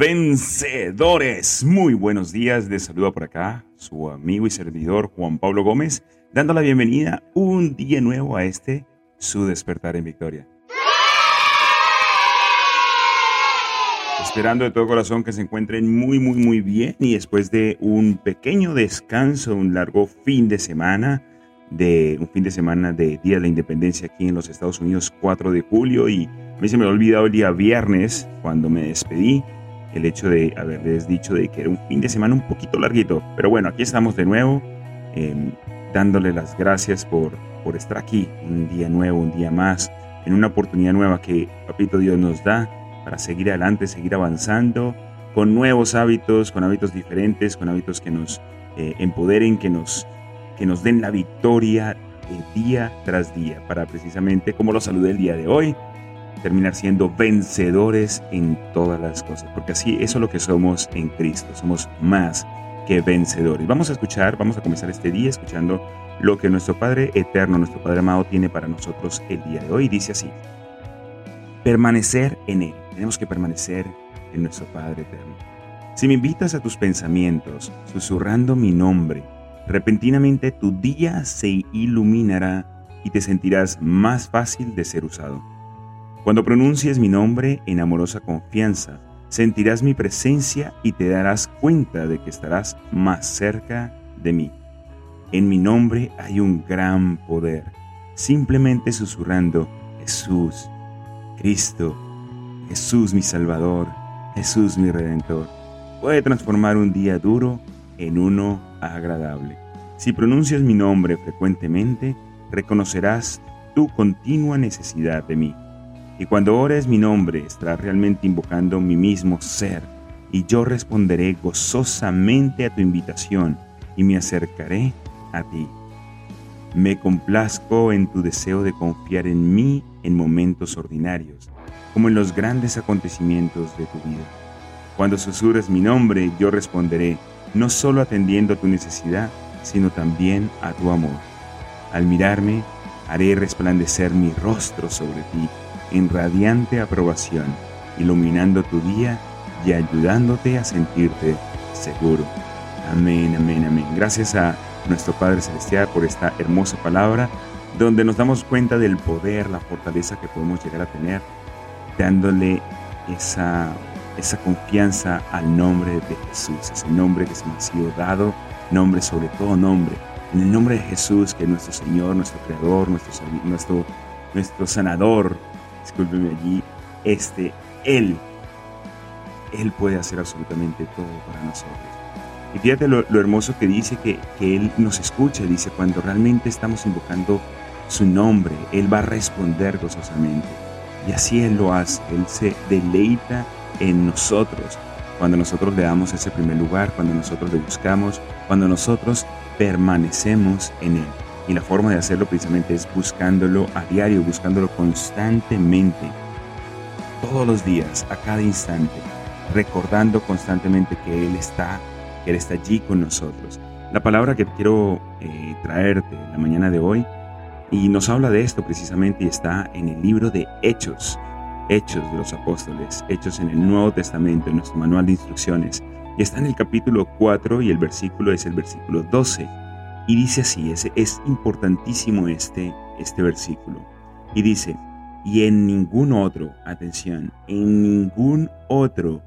Vencedores, muy buenos días, de saluda por acá su amigo y servidor Juan Pablo Gómez, dando la bienvenida un día nuevo a este, su despertar en victoria. Esperando de todo corazón que se encuentren muy, muy, muy bien y después de un pequeño descanso, un largo fin de semana, de un fin de semana de Día de la Independencia aquí en los Estados Unidos, 4 de julio, y a mí se me ha olvidado el día viernes cuando me despedí el hecho de haberles dicho de que era un fin de semana un poquito larguito. Pero bueno, aquí estamos de nuevo, em, dándole las gracias por, por estar aquí, un día nuevo, un día más, en una oportunidad nueva que Papito Dios nos da para seguir adelante, seguir avanzando con nuevos hábitos, con hábitos diferentes, con hábitos que nos eh, empoderen, que nos, que nos den la victoria día tras día, para precisamente, como lo saludé el día de hoy, terminar siendo vencedores en todas las cosas, porque así eso es lo que somos en Cristo, somos más que vencedores. Vamos a escuchar, vamos a comenzar este día escuchando lo que nuestro Padre Eterno, nuestro Padre Amado tiene para nosotros el día de hoy. Dice así, permanecer en Él. Tenemos que permanecer en nuestro Padre Eterno. Si me invitas a tus pensamientos, susurrando mi nombre, repentinamente tu día se iluminará y te sentirás más fácil de ser usado. Cuando pronuncies mi nombre en amorosa confianza, sentirás mi presencia y te darás cuenta de que estarás más cerca de mí. En mi nombre hay un gran poder. Simplemente susurrando, Jesús, Cristo, Jesús mi Salvador, Jesús mi Redentor, puede transformar un día duro en uno agradable. Si pronuncias mi nombre frecuentemente, reconocerás tu continua necesidad de mí y cuando ores mi nombre, estarás realmente invocando mi mismo ser, y yo responderé gozosamente a tu invitación y me acercaré a ti. Me complazco en tu deseo de confiar en mí en momentos ordinarios, como en los grandes acontecimientos de tu vida. Cuando susurres mi nombre, yo responderé, no solo atendiendo a tu necesidad, sino también a tu amor. Al mirarme, haré resplandecer mi rostro sobre ti en radiante aprobación, iluminando tu día y ayudándote a sentirte seguro. Amén, amén, amén. Gracias a nuestro Padre Celestial por esta hermosa palabra, donde nos damos cuenta del poder, la fortaleza que podemos llegar a tener, dándole esa, esa confianza al nombre de Jesús, ese nombre que se nos ha sido dado, nombre sobre todo nombre. En el nombre de Jesús, que es nuestro Señor, nuestro Creador, nuestro, nuestro, nuestro sanador, discúlpeme allí, este, Él, Él puede hacer absolutamente todo para nosotros. Y fíjate lo, hermoso que dice que, que, Él nos escucha, dice, cuando realmente estamos invocando su nombre, Él va a responder gozosamente. Y así Él lo hace, Él se deleita en nosotros, cuando nosotros le damos ese primer lugar, cuando nosotros le buscamos, cuando nosotros permanecemos en Él. Y la forma de hacerlo precisamente es buscándolo a diario, buscándolo constantemente, todos los días, a cada instante, recordando constantemente que Él está, que Él está allí con nosotros. La palabra que quiero eh, traerte la mañana de hoy, y nos habla de esto precisamente, y está en el libro de Hechos, Hechos de los Apóstoles, Hechos en el Nuevo Testamento, en nuestro manual de instrucciones, y está en el capítulo 4 y el versículo es el versículo 12 y dice así, es, importantísimo este, este versículo. Y dice, y en ningún otro, atención, en ningún otro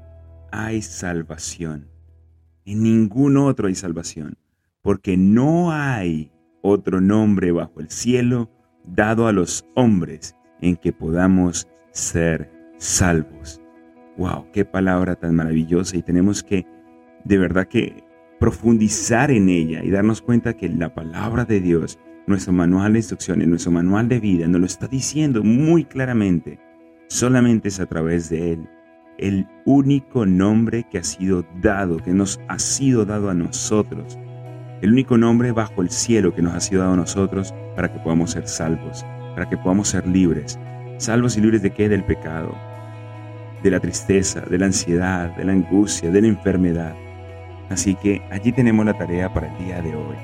hay salvación. En ningún otro hay salvación, porque no hay otro nombre bajo el cielo dado a los hombres en que podamos ser salvos. ¡Wow! ¡Qué palabra tan maravillosa! Y tenemos que, de verdad que profundizar en ella y darnos cuenta que la palabra de Dios, nuestro manual de instrucciones, nuestro manual de vida, nos lo está diciendo muy claramente. Solamente es a través de Él el único nombre que ha sido dado, que nos ha sido dado a nosotros. El único nombre bajo el cielo que nos ha sido dado a nosotros para que podamos ser salvos, para que podamos ser libres. Salvos y libres de qué? Del pecado, de la tristeza, de la ansiedad, de la angustia, de la enfermedad. Así que allí tenemos la tarea para el día de hoy.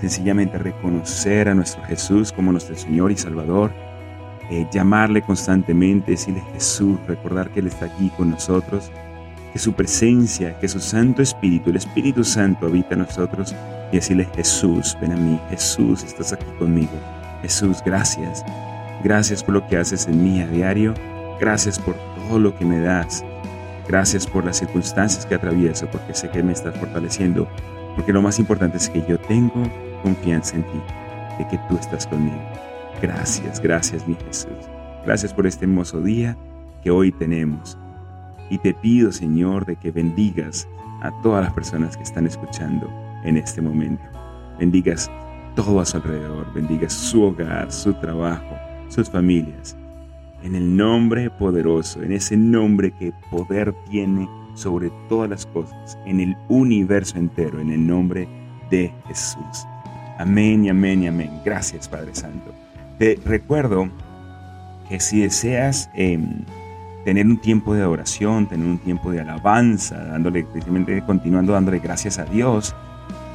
Sencillamente reconocer a nuestro Jesús como nuestro Señor y Salvador eh, llamarle constantemente, decirle Jesús, recordar que Él está aquí con nosotros, que su presencia, que su Santo Espíritu, el Espíritu Santo habita en nosotros y decirle Jesús, ven a mí, Jesús, estás aquí conmigo. Jesús, gracias. Gracias por lo que haces en mí a diario. Gracias por todo lo que me das. Gracias por las circunstancias que atravieso, porque sé que me estás fortaleciendo. Porque lo más importante es que yo tengo confianza en ti, de que tú estás conmigo. Gracias, gracias mi Jesús. Gracias por este hermoso día que hoy tenemos. Y te pido, Señor, de que bendigas a todas las personas que están escuchando en este momento. Bendigas todo a su alrededor, bendigas su hogar, su trabajo, sus familias. En el nombre poderoso, en ese nombre que poder tiene sobre todas las cosas, en el universo entero, en el nombre de Jesús. Amén y amén y amén. Gracias, Padre Santo. Te recuerdo que si deseas em, tener un tiempo de oración, tener un tiempo de alabanza, dándole, continuando dándole gracias a Dios,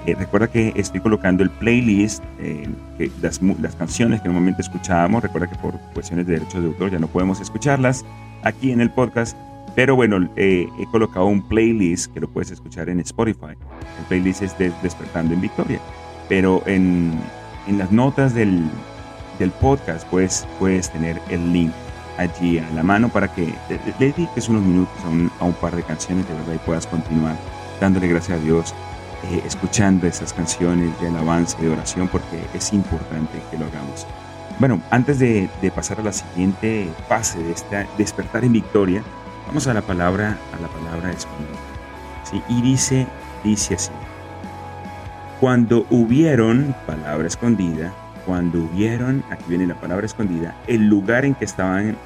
eh, recuerda que estoy colocando el playlist, eh, que las, las, canciones que normalmente escuchábamos, recuerda que por cuestiones de derechos de autor ya no podemos escucharlas aquí en el podcast, pero bueno, eh, he colocado un playlist que lo puedes escuchar en Spotify. El playlist es de Despertando en Victoria, pero en, en las notas del, del podcast, pues puedes tener el link allí a la mano para que le dediques unos minutos a un, par de canciones de verdad y puedas continuar dándole gracias a Dios, eh, escuchando esas canciones de alabanza y de oración, porque es importante que lo hagamos. Bueno, antes de, pasar a la siguiente fase de esta despertar en victoria, vamos a la palabra, a la palabra escondida. ¿sí? Y dice, dice así. Cuando hubieron palabra escondida, cuando vieron, aquí viene la palabra escondida, el lugar en que estaban,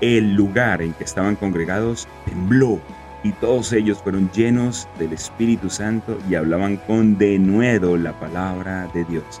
el lugar en que estaban congregados tembló y todos ellos fueron llenos del Espíritu Santo y hablaban con denuedo la palabra de Dios.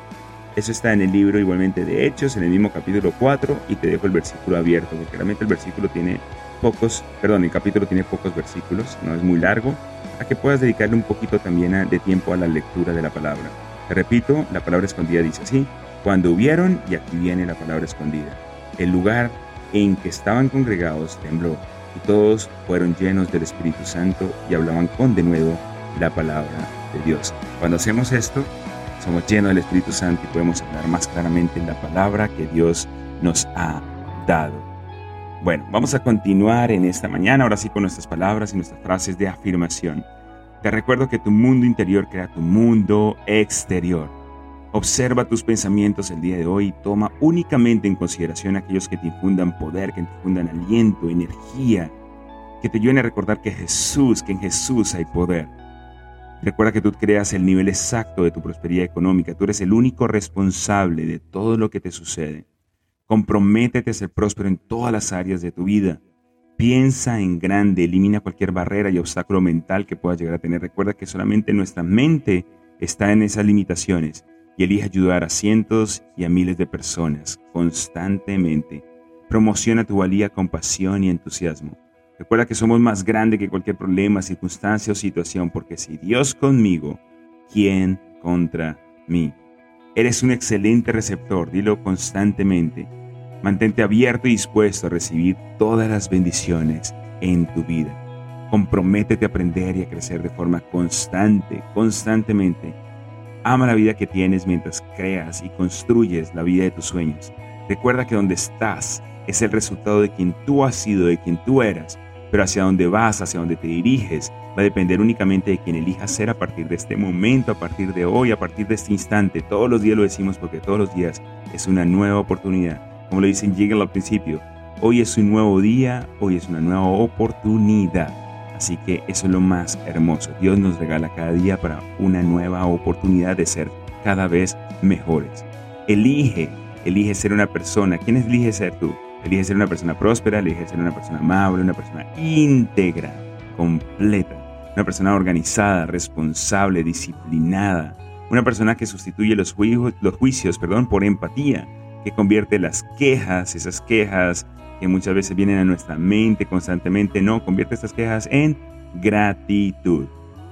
Eso está en el libro igualmente de Hechos, en el mismo capítulo 4, y te dejo el versículo abierto, porque realmente el versículo tiene pocos, perdón, el capítulo tiene pocos versículos, no es muy largo, a que puedas dedicarle un poquito también de tiempo a la lectura de la palabra repito, la palabra escondida dice así, cuando hubieron, y aquí viene la palabra escondida, el lugar en que estaban congregados tembló, y todos fueron llenos del Espíritu Santo y hablaban con de nuevo la palabra de Dios. Cuando hacemos esto, somos llenos del Espíritu Santo y podemos hablar más claramente la palabra que Dios nos ha dado. Bueno, vamos a continuar en esta mañana, ahora sí con nuestras palabras y nuestras frases de afirmación. Te recuerdo que tu mundo interior crea tu mundo exterior. Observa tus pensamientos el día de hoy y toma únicamente en consideración aquellos que te infundan poder, que te infundan aliento, energía, que te ayuden a recordar que Jesús, que en Jesús hay poder. Recuerda que tú creas el nivel exacto de tu prosperidad económica. Tú eres el único responsable de todo lo que te sucede. Comprométete a ser próspero en todas las áreas de tu vida. Piensa en grande, elimina cualquier barrera y obstáculo mental que puedas llegar a tener. Recuerda que solamente nuestra mente está en esas limitaciones y elige ayudar a cientos y a miles de personas constantemente. Promociona tu valía con pasión y entusiasmo. Recuerda que somos más grandes que cualquier problema, circunstancia o situación, porque si Dios conmigo, ¿quién contra mí? Eres un excelente receptor, dilo constantemente. Mantente abierto y dispuesto a recibir todas las bendiciones en tu vida. Comprométete a aprender y a crecer de forma constante, constantemente. Ama la vida que tienes mientras creas y construyes la vida de tus sueños. Recuerda que donde estás es el resultado de quien tú has sido, de quien tú eras, pero hacia dónde vas, hacia dónde te diriges, va a depender únicamente de quien elijas ser a partir de este momento, a partir de hoy, a partir de este instante. Todos los días lo decimos porque todos los días es una nueva oportunidad como le dicen Jiggle al principio, hoy es un nuevo día, hoy es una nueva oportunidad. Así que eso es lo más hermoso. Dios nos regala cada día para una nueva oportunidad de ser cada vez mejores. Elige, elige ser una persona. ¿Quién elige ser tú? Elige ser una persona próspera, elige ser una persona amable, una persona íntegra, completa, una persona organizada, responsable, disciplinada, una persona que sustituye los, los juicios perdón, por empatía, que convierte las quejas, esas quejas que muchas veces vienen a nuestra mente constantemente, no, convierte estas quejas en gratitud.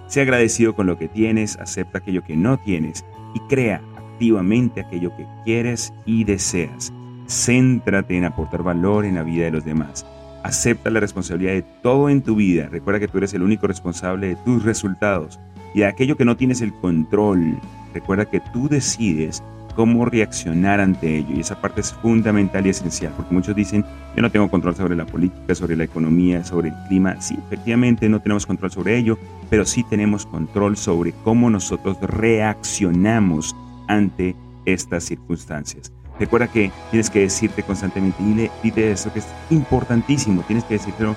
Sea agradecido con lo que tienes, acepta aquello que no tienes y crea activamente aquello que quieres y deseas. Céntrate en aportar valor en la vida de los demás. Acepta la responsabilidad de todo en tu vida. Recuerda que tú eres el único responsable de tus resultados y de aquello que no tienes el control. Recuerda que tú decides cómo reaccionar ante ello. Y esa parte es fundamental y esencial, porque muchos dicen, yo no tengo control sobre la política, sobre la economía, sobre el clima. Sí, efectivamente no tenemos control sobre ello, pero sí tenemos control sobre cómo nosotros reaccionamos ante estas circunstancias. Recuerda que tienes que decirte constantemente, dile, dile eso que es importantísimo, tienes que decirlo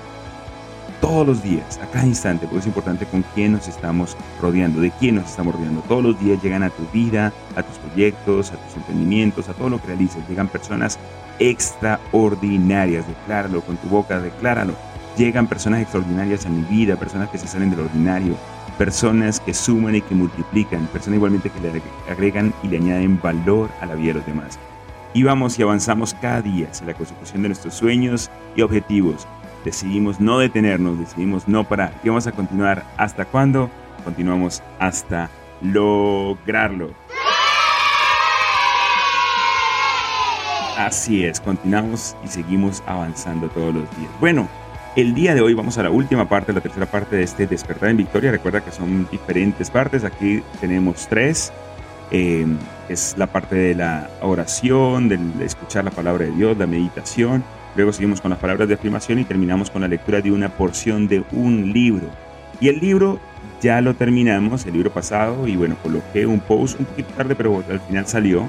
todos los días, a cada instante, porque es importante con quién nos estamos rodeando, de quién nos estamos rodeando. Todos los días llegan a tu vida, a tus proyectos, a tus emprendimientos, a todo lo que realices. Llegan personas extraordinarias, decláralo con tu boca, decláralo. Llegan personas extraordinarias a mi vida, personas que se salen del ordinario, personas que suman y que multiplican, personas igualmente que le agregan y le añaden valor a la vida de los demás. Y vamos y avanzamos cada día hacia la consecución de nuestros sueños y objetivos decidimos no detenernos, decidimos no parar. Y vamos a continuar hasta cuándo? Continuamos hasta lograrlo. Así es, continuamos y seguimos avanzando todos los días. Bueno, el día de hoy vamos a la última parte, la tercera parte de este despertar en victoria. Recuerda que son diferentes partes. Aquí tenemos tres. Eh, es la parte de la oración, de escuchar la palabra de Dios, la meditación Luego seguimos con las palabras de afirmación y terminamos con la lectura de una porción de un libro. Y el libro ya lo terminamos, el libro pasado, y bueno, coloqué un post un poquito tarde, pero al final salió,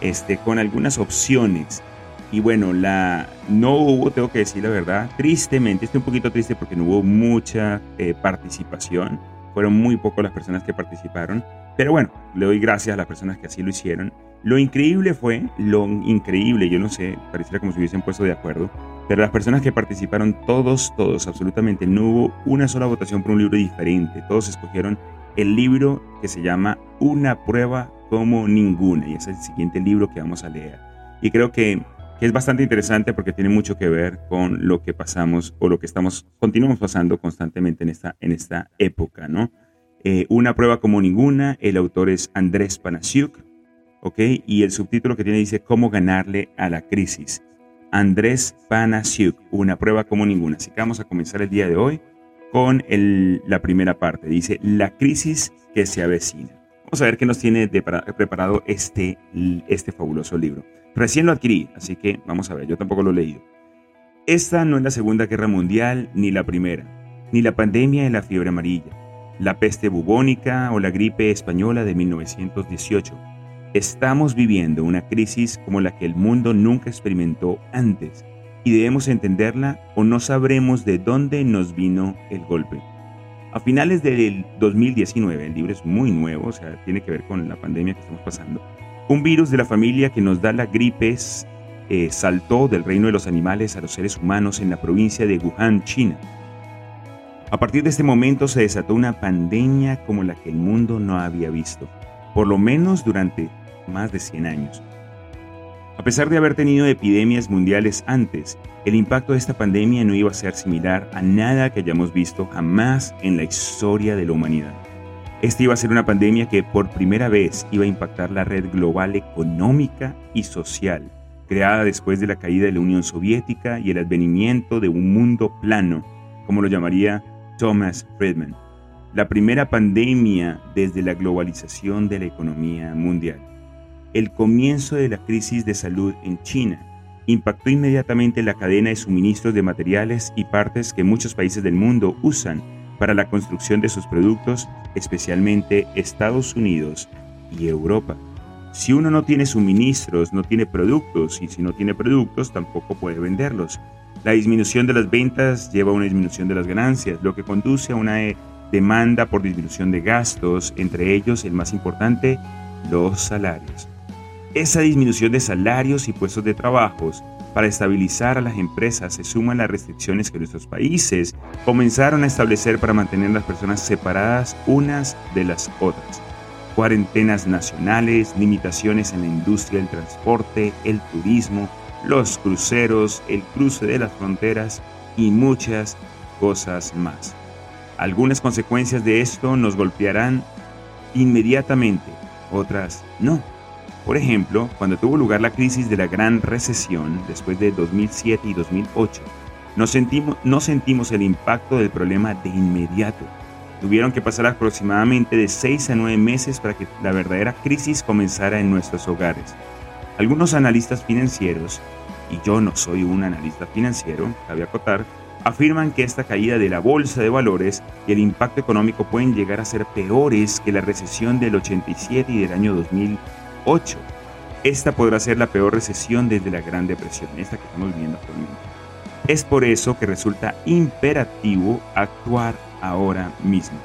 este, con algunas opciones. Y bueno, la, no hubo, tengo que decir la verdad, tristemente, estoy un poquito triste porque no hubo mucha eh, participación. Fueron muy pocas las personas que participaron. Pero bueno, le doy gracias a las personas que así lo hicieron. Lo increíble fue, lo increíble, yo no sé, pareciera como si hubiesen puesto de acuerdo, pero las personas que participaron, todos, todos, absolutamente, no hubo una sola votación por un libro diferente. Todos escogieron el libro que se llama Una prueba como ninguna, y es el siguiente libro que vamos a leer. Y creo que, es bastante interesante porque tiene mucho que ver con lo que pasamos o lo que estamos, continuamos pasando constantemente en esta, en esta época, ¿no? Eh, una prueba como ninguna, el autor es Andrés Panasiuk, ¿ok? Y el subtítulo que tiene dice cómo ganarle a la crisis. Andrés Panasiuk, una prueba como ninguna. Así que vamos a comenzar el día de hoy con la primera parte. Dice la crisis que se avecina. Vamos a ver qué nos tiene preparado este, este fabuloso libro. Recién lo adquirí, así que vamos a ver, yo tampoco lo he leído. Esta no es la Segunda Guerra Mundial ni la Primera, ni la pandemia de la fiebre amarilla, la peste bubónica o la gripe española de 1918 Estamos viviendo una crisis como la que el mundo nunca experimentó antes y debemos entenderla o no sabremos de dónde nos vino el golpe. A finales del 2019, el libro es muy nuevo, o sea, tiene que ver con la pandemia que estamos pasando, un virus de la familia que nos da la gripe eh, saltó del reino de los animales a los seres humanos en la provincia de Wuhan, China. A partir de este momento se desató una pandemia como la que el mundo no había visto, por lo menos durante más de 100 años. A pesar de haber tenido epidemias mundiales antes, el impacto de esta pandemia no iba a ser similar a nada que hayamos visto jamás en la historia de la humanidad. Esta iba a ser una pandemia que por primera vez iba a impactar la red global económica y social, creada después de la caída de la Unión Soviética y el advenimiento de un mundo plano, como lo llamaría Thomas Friedman. La primera pandemia desde la globalización de la economía mundial el comienzo de la crisis de salud en China impactó inmediatamente la cadena de suministros de materiales y partes que muchos países del mundo usan para la construcción de sus productos, especialmente Estados Unidos y Europa. Si uno no tiene suministros, no tiene productos, y si no tiene productos, tampoco puede venderlos. La disminución de las ventas lleva a una disminución de las ganancias, lo que conduce a una demanda por disminución de gastos, entre ellos el más importante, los salarios. Esa disminución de salarios y puestos de trabajos para estabilizar a las empresas se suman las restricciones que nuestros países comenzaron a establecer para mantener las personas separadas unas de las otras. Cuarentenas nacionales, limitaciones en la industria del transporte, el turismo, los cruceros, el cruce de las fronteras y muchas cosas más. Algunas consecuencias de esto nos golpearán inmediatamente, otras no. Por ejemplo, cuando tuvo lugar la crisis de la Gran Recesión después de 2007 y 2008, no sentimos, no sentimos el impacto del problema de inmediato. Tuvieron que pasar aproximadamente de 6 a 9 meses para que la verdadera crisis comenzara en nuestros hogares. Algunos analistas financieros, y yo no soy un analista financiero, cabe acotar, afirman que esta caída de la bolsa de valores y el impacto económico pueden llegar a ser peores que la recesión del 87 y del año 2008. Esta podrá ser la peor recesión desde la Gran Depresión, esta que estamos viviendo actualmente. Es por eso que resulta imperativo actuar ahora mismo.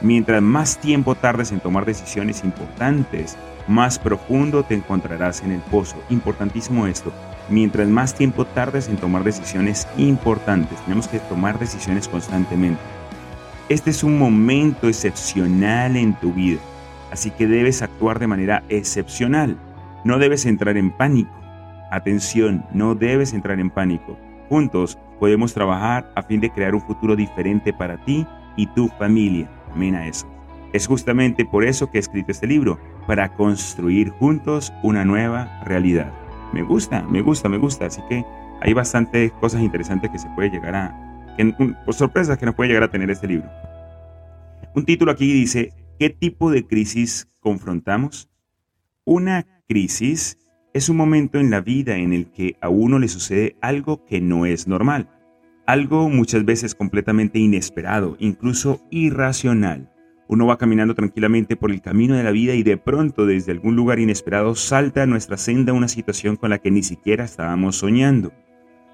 Mientras más tiempo tardes en tomar decisiones importantes, más profundo te encontrarás en el pozo. Importantísimo esto. Mientras más tiempo tardes en tomar decisiones importantes, tenemos que tomar decisiones constantemente. Este es un momento excepcional en tu vida, así que debes actuar de manera excepcional. No debes entrar en pánico. Atención, no debes entrar en pánico. Juntos podemos trabajar a fin de crear un futuro diferente para ti y tu familia. Amén a eso. Es justamente por eso que he escrito este libro, para construir juntos una nueva realidad. Me gusta, me gusta, me gusta. Así que hay bastantes cosas interesantes que se puede llegar a, por sorpresas que nos puede llegar a tener este libro. Un título aquí dice, ¿qué tipo de crisis confrontamos? Una crisis es un momento en la vida en el que a uno le sucede algo que no es normal, algo muchas veces completamente inesperado, incluso irracional. Uno va caminando tranquilamente por el camino de la vida y de pronto desde algún lugar inesperado salta a nuestra senda una situación con la que ni siquiera estábamos soñando.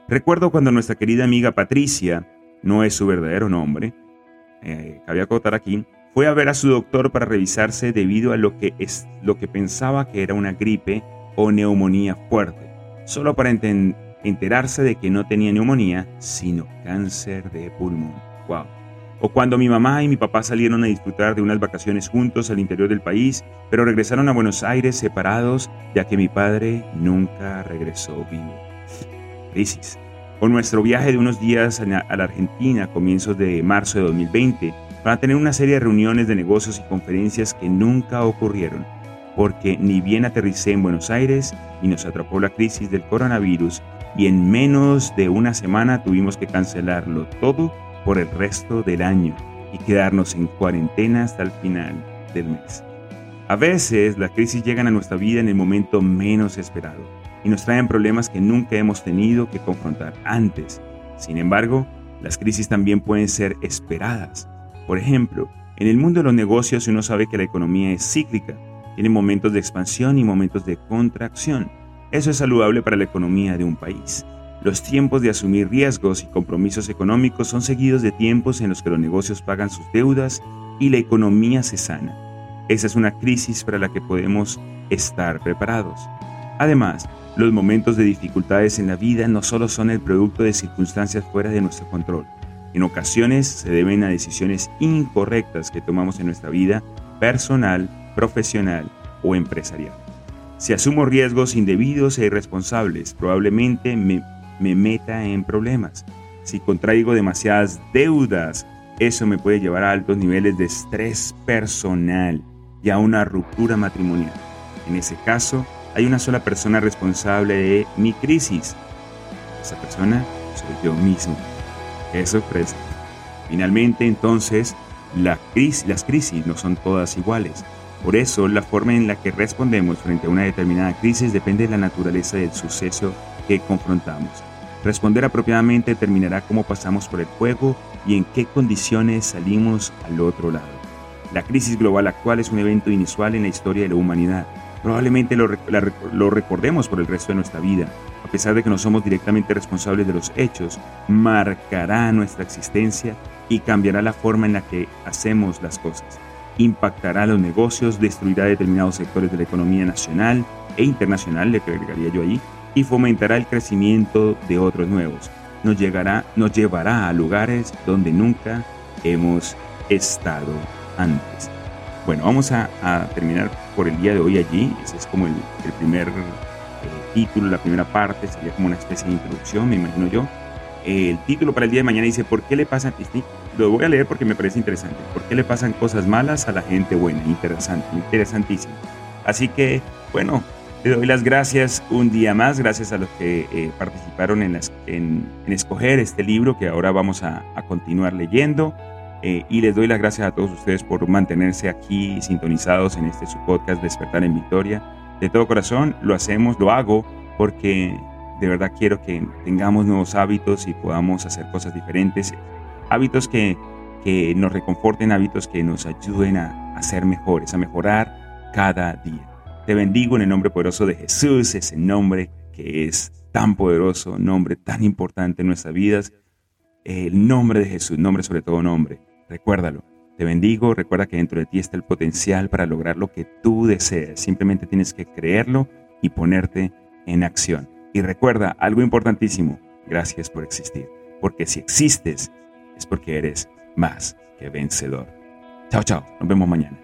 Recuerdo cuando nuestra querida amiga Patricia, no es su verdadero nombre, eh, cabe acotar aquí, fue a ver a su doctor para revisarse debido a lo que, es, lo que pensaba que era una gripe o neumonía fuerte, solo para enterarse de que no tenía neumonía, sino cáncer de pulmón. ¡Wow! o cuando mi mamá y mi papá salieron a disfrutar de unas vacaciones juntos al interior del país, pero regresaron a Buenos Aires separados ya que mi padre nunca regresó vivo. Crisis. Con nuestro viaje de unos días a la Argentina a comienzos de marzo de 2020, para tener una serie de reuniones de negocios y conferencias que nunca ocurrieron, porque ni bien aterricé en Buenos Aires y nos atrapó la crisis del coronavirus y en menos de una semana tuvimos que cancelarlo todo por el resto del año y quedarnos en cuarentena hasta el final del mes. A veces las crisis llegan a nuestra vida en el momento menos esperado y nos traen problemas que nunca hemos tenido que confrontar antes. Sin embargo, las crisis también pueden ser esperadas. Por ejemplo, en el mundo de los negocios uno sabe que la economía es cíclica, tiene momentos de expansión y momentos de contracción. Eso es saludable para la economía de un país. Los tiempos de asumir riesgos y compromisos económicos son seguidos de tiempos en los que los negocios pagan sus deudas y la economía se sana. Esa es una crisis para la que podemos estar preparados. Además, los momentos de dificultades en la vida no solo son el producto de circunstancias fuera de nuestro control. En ocasiones se deben a decisiones incorrectas que tomamos en nuestra vida personal, profesional o empresarial. Si asumo riesgos indebidos e irresponsables, probablemente me me meta en problemas. Si contraigo demasiadas deudas, eso me puede llevar a altos niveles de estrés personal y a una ruptura matrimonial. En ese caso, hay una sola persona responsable de mi crisis. Esa persona soy yo mismo. ¡Qué sorpresa! Finalmente, entonces, las crisis no son todas iguales. Por eso, la forma en la que respondemos frente a una determinada crisis depende de la naturaleza del suceso que confrontamos. Responder apropiadamente determinará cómo pasamos por el fuego y en qué condiciones salimos al otro lado. La crisis global actual es un evento inusual en la historia de la humanidad. Probablemente lo, recordemos por el resto de nuestra vida. A pesar de que no somos directamente responsables de los hechos, marcará nuestra existencia y cambiará la forma en la que hacemos las cosas. Impactará los negocios, destruirá determinados sectores de la economía nacional e internacional, le agregaría yo ahí, y fomentará el crecimiento de otros nuevos. Nos, llegará, nos llevará a lugares donde nunca hemos estado antes. Bueno, vamos a, terminar por el día de hoy allí. Ese es como el, primer título, la primera parte, sería como una especie de introducción, me imagino yo. el título para el día de mañana dice, ¿por qué le pasan, lo voy a leer porque me parece interesante, ¿por qué le pasan cosas malas a la gente buena? Interesante, interesantísimo. Así que, bueno, le doy las gracias un día más, gracias a los que eh, participaron en, en, escoger este libro que ahora vamos a, continuar leyendo. Eh, y les doy las gracias a todos ustedes por mantenerse aquí sintonizados en este su podcast Despertar en Victoria. De todo corazón lo hacemos, lo hago porque de verdad quiero que tengamos nuevos hábitos y podamos hacer cosas diferentes. Hábitos que, que nos reconforten, hábitos que nos ayuden a, a ser mejores, a mejorar cada día. Te bendigo en el nombre poderoso de Jesús, ese nombre que es tan poderoso, nombre tan importante en nuestras vidas. El nombre de Jesús, nombre sobre todo nombre. Recuérdalo. Te bendigo, recuerda que dentro de ti está el potencial para lograr lo que tú deseas. Simplemente tienes que creerlo y ponerte en acción. Y recuerda algo importantísimo, gracias por existir. Porque si existes es porque eres más que vencedor. Chao, chao. Nos vemos mañana.